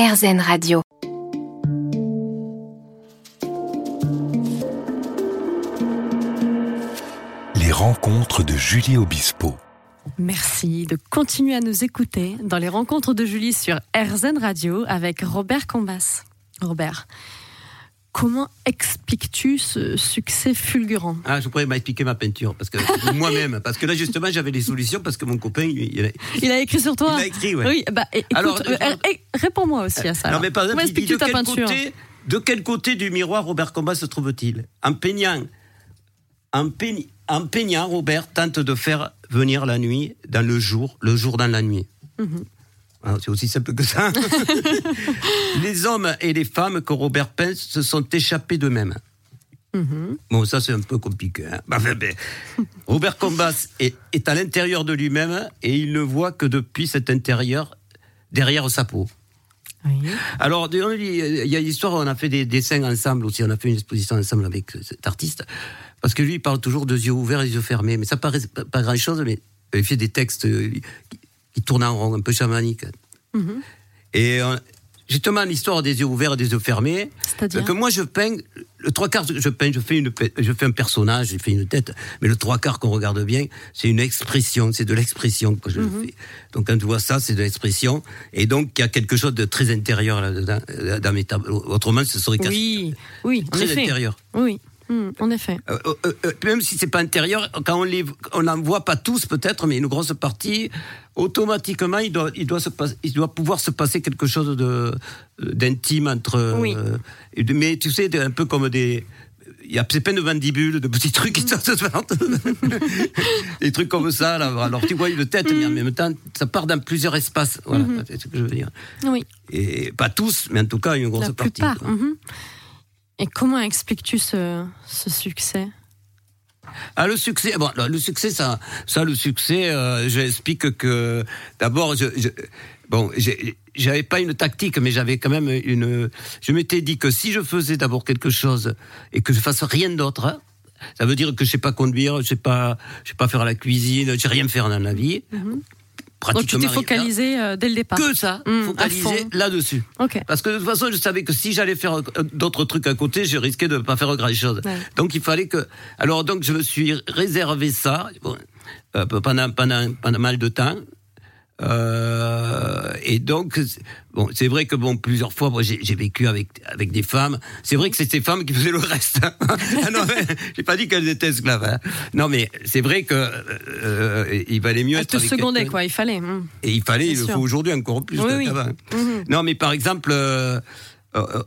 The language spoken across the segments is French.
RZN Radio. Les rencontres de Julie Obispo. Merci de continuer à nous écouter dans les rencontres de Julie sur RZN Radio avec Robert Combas. Robert, comment expliques-tu ce succès fulgurant? Ah, je pourrais m'expliquer ma peinture, parce que moi-même, parce que là justement j'avais des solutions, parce que mon copain, il, a, Il a écrit sur toi? Il a écrit, ouais. Oui, bah, écoute, Alors, euh, euh, réponds-moi aussi à ça. Non, alors. mais par exemple, Comment il dit de ta quel, peinture? côté, de quel côté du miroir Robert Combas se trouve-t-il? En peignant, en, peign- en peignant, Robert tente de faire venir la nuit dans le jour, le jour dans la nuit. Mhm. Ah, C'est aussi simple que ça. les hommes et les femmes que Robert peint se sont échappés d'eux-mêmes. Mhm. Bon, ça c'est un peu compliqué. hein. Bah, ben, Robert Combas est, est à l'intérieur de lui-même et il ne voit que depuis cet intérieur, derrière sa peau. Oui. Alors, il y a l'histoire, on a fait des dessins ensemble aussi, on a fait une exposition ensemble avec cet artiste, parce que lui, il parle toujours de yeux ouverts et yeux fermés, mais ça paraît pas, pas grand-chose, mais il fait des textes euh, qui, tournent en rond, un peu chamaniques. Mhm. Et euh, justement, l'histoire des yeux ouverts et des yeux fermés, C'est-à-dire que moi je peins, le trois quarts, je peins, je fais, une, je fais un personnage, je fais une tête, mais le trois quarts qu'on regarde bien, c'est une expression, c'est de l'expression que je Mhm. fais. Donc quand tu vois ça, c'est de l'expression, et donc il y a quelque chose de très intérieur là-dedans, euh, dans mes tableaux. Autrement, ce serait Oui, oui, en très effet. intérieur. Oui, Hmm, en effet. Euh, euh, euh, même si c'est pas intérieur, quand on les, on n'en voit pas tous peut-être, mais une grosse partie, automatiquement, il doit, il doit se il doit pouvoir se passer quelque chose de d'intime entre. Oui. mais tu sais, de- un peu comme des. Il y a c'est plein de mandibules, de petits trucs qui sortent. des trucs comme ça. Là. Alors tu vois une tête, mais en même temps, ça part dans plusieurs espaces. Voilà, c'est ce que je veux dire. Oui, Et pas tous, mais en tout cas une grosse la partie. Mhm. Et comment expliques-tu ce, ce succès? Ah, le succès, bon, le succès, ça, ça le succès, euh, j'explique que d'abord, je, je- bon, j'avais pas une tactique, mais j'avais quand même une. Je m'étais dit que si je faisais d'abord quelque chose et que je fasse rien d'autre, hein, ça veut dire que je sais pas conduire, je sais pas, je sais pas faire la cuisine, je sais rien faire dans la vie. Donc tu t'es focalisé euh, dès le départ. Que ça, Mm, à focalisé là-dessus. Ok. Parce que de toute façon, je savais que si j'allais faire euh, d'autres trucs à côté, je risquais de ne pas faire grand chose. Ouais. Donc il fallait que. Alors donc je me suis réservé ça bon, euh, pendant, pendant, pendant mal de temps. Euh, et donc, bon, c'est vrai que bon, plusieurs fois, moi, j'ai vécu avec avec des femmes. C'est vrai que c'est ces femmes qui faisaient le reste. Ah non, mais j'ai pas dit qu'elles étaient esclaves. hein. Non, mais c'est vrai que euh, il valait mieux Elle être te quelqu'un- quoi, il fallait. hmm. et il fallait, il le sûr. faut aujourd'hui encore plus Oui. Mhm. Non, mais par exemple, euh, euh, euh,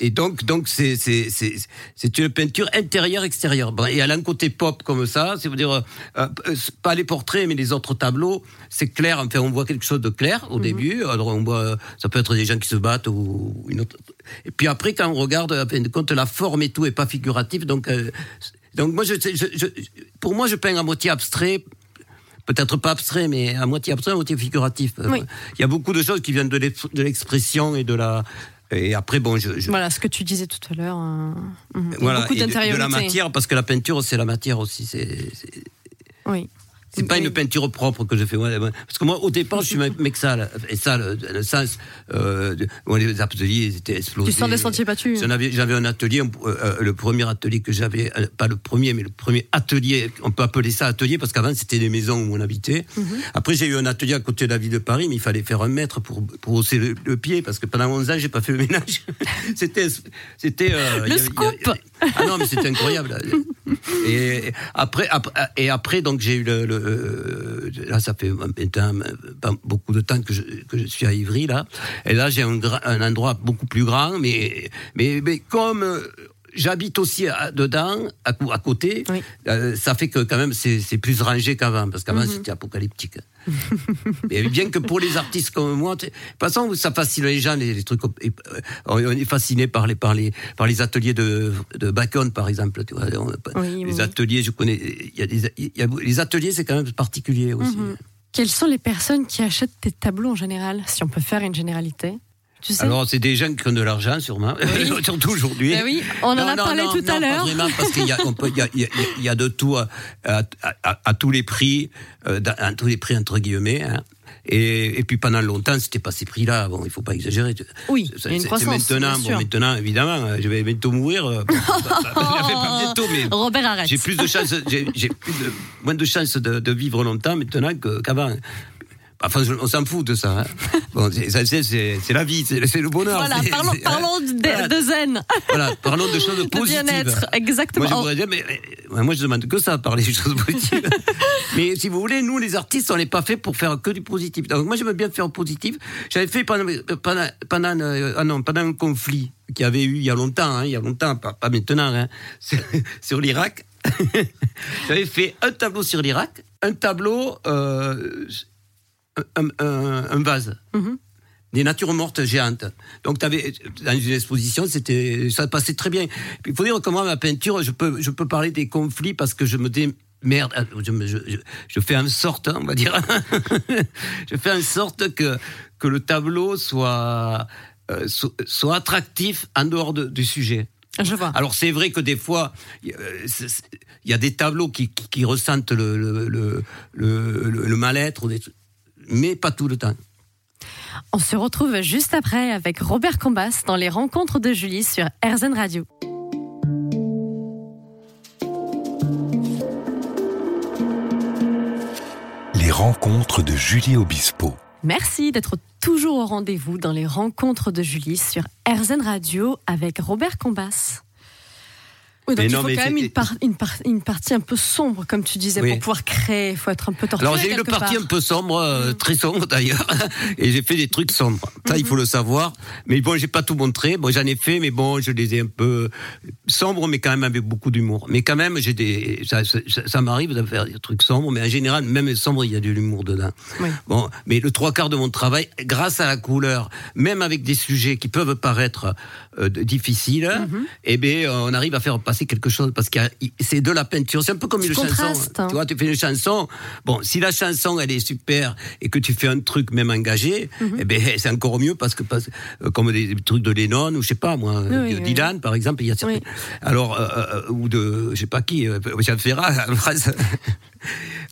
et donc, donc c'est c'est c'est c'est une peinture intérieure extérieure. Bon, et elle a un côté pop comme ça, c'est-à-dire euh, euh, pas les portraits, mais les autres tableaux, c'est clair. Enfin, on voit quelque chose de clair Mhm. au début. Alors on voit, euh, ça peut être des gens qui se battent ou une autre. Et puis après, quand on regarde, en fin de compte, la forme et tout est pas figuratif. Donc, euh, donc moi, je, je, je- pour moi, je peins à moitié abstrait peut-être pas abstrait, mais à moitié abstrait, à moitié figuratif. Euh, Oui. Il y a beaucoup de choses qui viennent de l'expression et de la. Et après, bon, je. je- Voilà ce que tu disais tout à l'heure. euh, mhm. voilà, Beaucoup et de, de d'intériorité. la matière, parce que la peinture, c'est la matière aussi. C'est- Oui. C'est pas une peinture propre que je fais. Parce que moi, au départ, je suis un mec sale. Et ça, le, le sens. Euh, les ateliers étaient explosés. Tu sors des sentiers battus. J'avais un atelier, euh, euh, le premier atelier que j'avais, euh, pas le premier, mais le premier atelier, on peut appeler ça atelier parce qu'avant c'était des maisons où on habitait. Mhm. Après j'ai eu un atelier à côté de la ville de Paris, mais il fallait faire un mètre pour, pour hausser le, le pied parce que pendant 11 ans j'ai pas fait le ménage. c'était, c'était. euh, y y avait- scoop. Ah non, mais c'était incroyable. Et après, après, et après donc j'ai eu le, le- là ça fait pas beaucoup de temps que je, que je suis à Ivry là, et là j'ai un, endroit beaucoup plus grand, mais mais, mais comme euh, J'habite aussi à- dedans, à, côté. Oui. Euh, ça fait que quand même c'est c'est plus rangé qu'avant, parce qu'avant c'était apocalyptique. Mais bien que pour les artistes comme moi, de toute façon ça fascine les gens, les, les trucs. et, euh, on est fasciné par les par les par les ateliers de de Bacon par exemple. Tu vois, on- Oui, les oui. ateliers, je connais. Y a des il y a- les ateliers, c'est quand même particulier aussi. Mhm. Quelles sont les personnes qui achètent tes tableaux en général, si on peut faire une généralité? Tu sais Alors, c'est des gens qui ont de l'argent, sûrement, surtout aujourd'hui. Ben oui, on en Non, a non, parlé non, tout non, à l'heure. Vraiment, parce qu'il y y y y a de tout à, à- à- à tous les prix, euh, à tous les prix entre guillemets. hein. Et, et puis pendant longtemps, c'était pas ces prix-là. Bon, il faut pas exagérer. Oui, C'est- il y a une c'est- croissance, c'est maintenant, bon, maintenant, évidemment, euh, je vais bientôt mourir. Robert arrête. j'ai plus de chance, j'ai moins de chances de, de vivre longtemps maintenant qu'avant. Enfin, on s'en fout de ça. hein. Bon, c'est- la vie, c'est le bonheur. Voilà, c'est- parlons, de, Voilà. de zen, Voilà, parlons de choses de positives. bien-être. Exactement. Moi, je voudrais dire, mais, mais- moi, je demande que ça, parler des choses positives. mais si vous voulez, nous, les artistes, on n'est pas fait pour faire que du positif. Donc, moi, j'aime bien faire positif. J'avais fait pendant, pendant, pendant, euh, ah non, pendant un conflit qu'il y avait eu il y a longtemps, hein, il y a longtemps, pas, pas maintenant, hein, sur, sur l'Irak. J'avais fait un tableau sur l'Irak, un tableau, euh, un, un- un vase Mhm. des natures mortes géantes. Donc, avais, dans une exposition, c'était, ça passait très bien. Il faut dire que moi, ma peinture, je peux, je peux parler des conflits parce que je me dis, merde, je, me- je, fais en sorte, hein, on va dire, je fais en sorte que, que le tableau soit, euh, so- soit attractif en dehors de- du sujet. Je vois. Alors c'est vrai que des fois, il y a- il y a des tableaux qui, qui, qui ressentent le, le, le, mal-être, mais pas tout le temps. On se retrouve juste après avec Robert Combas dans les rencontres de Julie sur RZN Radio. Les rencontres de Julie Obispo. Merci d'être toujours au rendez-vous dans les rencontres de Julie sur RZN Radio avec Robert Combas. Oui, donc Mais il non, faut mais quand même une, par- une, par- une partie un peu sombre, comme tu disais, Oui. pour pouvoir créer. Il faut être un peu torturé. Alors j'ai eu une partie part. un peu sombre, euh, très sombre d'ailleurs, et j'ai fait des trucs sombres. Ça il faut le savoir. Mais bon, j'ai pas tout montré. Bon, j'en ai fait, mais bon, je les ai un peu sombres, mais quand même avec beaucoup d'humour. Mais quand même, j'ai des, ça, ça, ça m'arrive de faire des trucs sombres, mais en général, même sombre, il y a de l'humour dedans. Oui. Bon, mais le trois quarts de mon travail, grâce à la couleur, même avec des sujets qui peuvent paraître euh, difficiles, Mhm. eh bien, on arrive à faire passer quelque chose parce que c'est de la peinture. C'est un peu comme une chanson. contrastes, hein. Tu vois, tu fais une chanson. Bon, si la chanson elle est super et que tu fais un truc même engagé, Mhm. eh ben c'est encore mieux parce que parce- euh, comme des, des trucs de Lennon ou je sais pas moi, Oui, de oui. Dylan par exemple, il y a certains- Oui. alors euh, euh, ou de je sais pas qui, Jean Ferrat.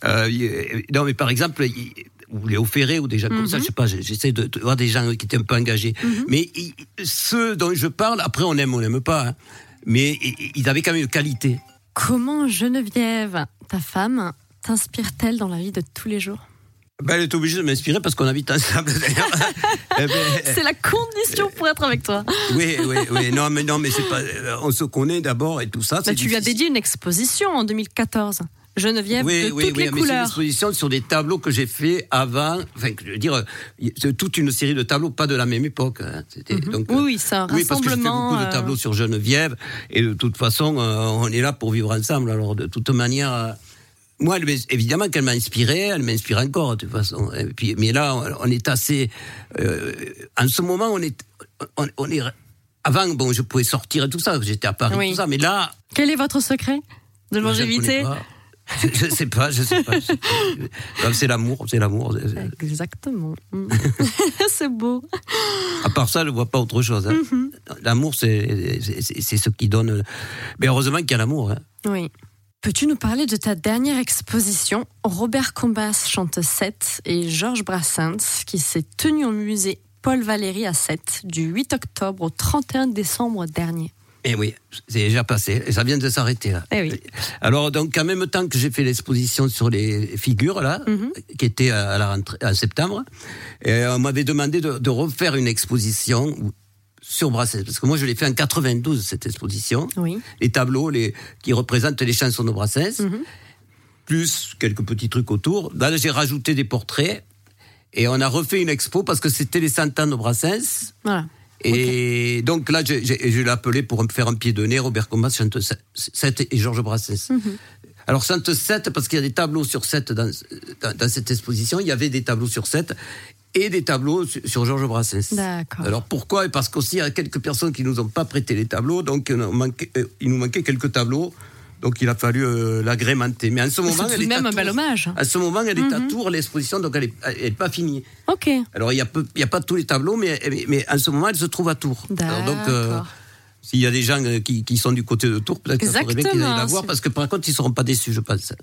Euh, il- non mais par exemple. il- ou Léo Ferré ou des gens comme ça, je sais pas, j'essaie de, de voir des gens qui étaient un peu engagés. Mais il- ceux dont je parle, après on aime, on n'aime pas, hein. Mais i- ils avaient quand même une qualité. Comment Geneviève, ta femme, t'inspire-t-elle dans la vie de tous les jours? Ben, elle est obligée de m'inspirer parce qu'on habite ensemble. Eh ben, C'est la condition pour être avec toi. oui, oui, oui. Non, mais non, mais c'est pas. euh, On se connaît d'abord et tout ça. C'est tu lui as dédié une exposition en 2014. Geneviève Oui, de oui, toutes oui, les mais c'est une couleurs. exposition sur des tableaux que j'ai fait avant. Enfin, je veux dire, euh, c'est toute une série de tableaux, pas de la même époque. hein. C'était donc. Mhm. Oui, euh, oui, c'est un Oui, parce que je fais rassemblement. beaucoup de euh, tableaux sur Geneviève et de toute façon, euh, on est là pour vivre ensemble. Alors, de toute manière. euh, moi, évidemment qu'elle m'a inspiré, elle m'inspire encore de toute façon. Et puis, mais là, on- est assez. euh, en ce moment, on est, on, on est. Avant, bon, je pouvais sortir et tout ça, j'étais à Paris, Oui. tout ça, mais là, Quel est votre secret de longévité. Je, je sais pas, je sais pas. je sais pas. C'est l'amour, c'est l'amour. Exactement. C'est beau. À part ça, je vois pas autre chose. hein. Mhm. L'amour, c'est ce qui donne. Mais heureusement qu'il y a l'amour. hein. Oui. Peux-tu nous parler de ta dernière exposition Robert Combas chante 7 et Georges Brassens qui s'est tenue au musée Paul Valéry à 7 du 8 octobre au 31 décembre dernier? Et Eh oui, c'est déjà passé. Et ça vient de s'arrêter là. Eh oui. Alors donc en même temps que j'ai fait l'exposition sur les figures là, Mhm. qui était à la rentrée en septembre, et on m'avait demandé de, de refaire une exposition sur Brassens parce que moi je l'ai fait en 92 cette exposition. Oui. Les tableaux les qui représentent les chansons de Brassens, Mhm. plus quelques petits trucs autour. Là j'ai rajouté des portraits et on a refait une expo parce que c'était les cent ans de Brassens. Voilà. Et donc là, je l'ai appelé pour me faire un pied de nez, Robert Combas, chante 7 et Georges Brassens. Alors, chante 7 parce qu'il y a des tableaux sur 7 dans, dans, dans cette exposition. Il y avait des tableaux sur 7 et des tableaux sur, sur Georges Brassens. D'accord. Alors pourquoi? Parce qu'aussi, il y a quelques personnes qui nous ont pas prêté les tableaux, donc euh, manquait- euh, il nous manquait quelques tableaux. Donc il a fallu euh, l'agrémenter. Mais en ce moment, c'est elle est même à un bel hommage. À ce moment, elle est à Tours, l'exposition, donc elle est, elle est pas finie. Ok. Alors, il n'y a, peu- il y a pas tous les tableaux, mais, mais, mais en ce moment, elle se trouve à Tours. Alors, donc, euh, s'il y a des gens euh, qui, qui sont du côté de Tours, peut-être que ça serait bien qu'ils aillent la voir, parce que par contre, ils ne seront pas déçus, je pense.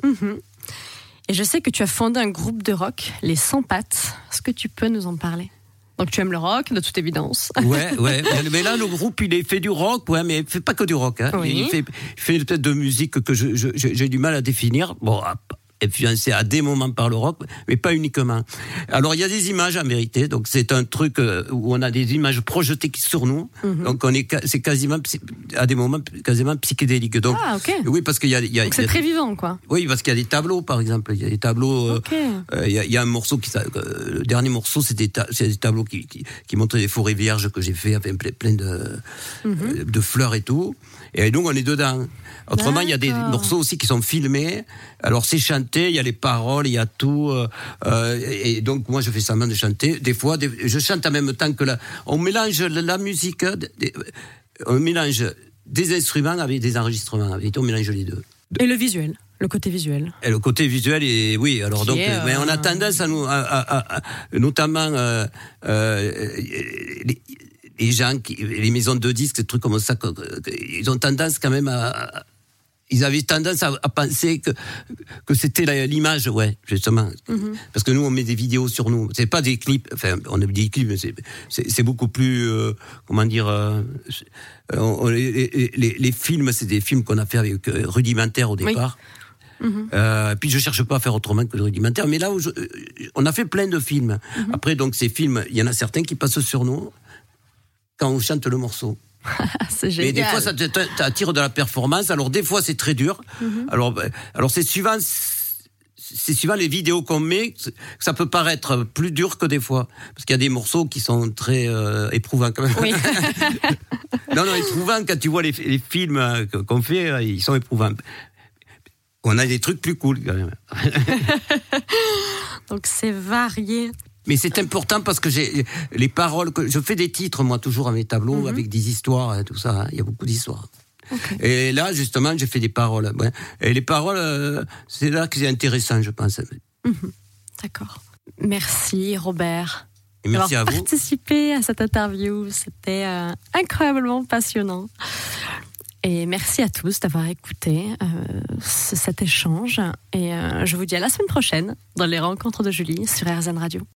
Et je sais que tu as fondé un groupe de rock, les Sans Pattes. Est-ce que tu peux nous en parler? Donc tu aimes le rock, de toute évidence. Ouais, ouais. Mais là, le groupe, il est fait du rock, ouais, mais il fait pas que du rock. Hein. Il fait, peut-être de musique que j'ai je, j'ai du mal à définir. Bon, influencé à des moments par l'Europe, mais pas uniquement. Alors il y a des images à mériter, donc c'est un truc euh, où on a des images projetées sur nous, mhm. donc on est c'est quasiment à des moments quasiment psychédélique. Donc ah, ok. oui parce qu'il y a, il y a c'est très vivant quoi. Oui parce qu'il y a des tableaux par exemple, il y a des tableaux. Euh, euh, il, y a, il, y a, un morceau qui le dernier morceau c'est des, des tableaux qui, qui, qui, montrent des forêts vierges que j'ai fait avec plein de mhm. de fleurs et tout. Et donc on est dedans. Autrement, il y a des morceaux aussi qui sont filmés. Alors c'est chanté, il y a les paroles, il y a tout. Euh, euh et donc moi je fais semblant de chanter. Des fois, je chante en même temps que la. On mélange la musique, on mélange des instruments avec des enregistrements. Et on mélange les deux. Et le visuel. Le côté visuel. Et le côté visuel, et oui. Alors donc, mais on a euh, tendance à nous, à, notamment euh, les, les, gens, qui, les maisons de disques, des trucs comme ça, ils ont tendance quand même à, ils avaient tendance à, penser que, que c'était l'image, ouais, justement. Mhm. Parce que nous, on met des vidéos sur nous. C'est pas des clips, enfin, on a des clips, mais c'est beaucoup plus, euh, comment dire, euh, les, les, films, c'est des films qu'on a fait avec euh, rudimentaire au départ. Mhm. puis je cherche pas à faire autrement que le rudimentaire. Mais là, où on a fait plein de films. Mhm. Après, donc ces films, il y en a certains qui passent sur nous quand on chante le morceau. c'est génial. Mais des fois, ça t'attire de la performance. Alors, des fois, c'est très dur. Mhm. Alors, ben, alors c'est suivant. C'est suivant les vidéos qu'on met, ça peut paraître plus dur que des fois, parce qu'il y a des morceaux qui sont très euh, éprouvants quand même. Oui. non, non, éprouvants quand tu vois les, les films euh, qu'on fait, euh, ils sont éprouvants. On a des trucs plus cool quand même. Donc c'est varié mais c'est important parce que j'ai les paroles que je fais des titres moi toujours à mes tableaux mhm. avec des histoires hein, tout ça. Hein. Il y a beaucoup d'histoires. Et là justement j'ai fait des paroles. Et les paroles euh, c'est là que c'est intéressant je pense. Mhm. D'accord. Merci Robert. Et merci à vous. participé à cette interview. C'était euh, incroyablement passionnant. Et merci à tous d'avoir écouté euh, cet échange. Et je vous dis à la semaine prochaine dans les rencontres de Julie sur RZN Radio.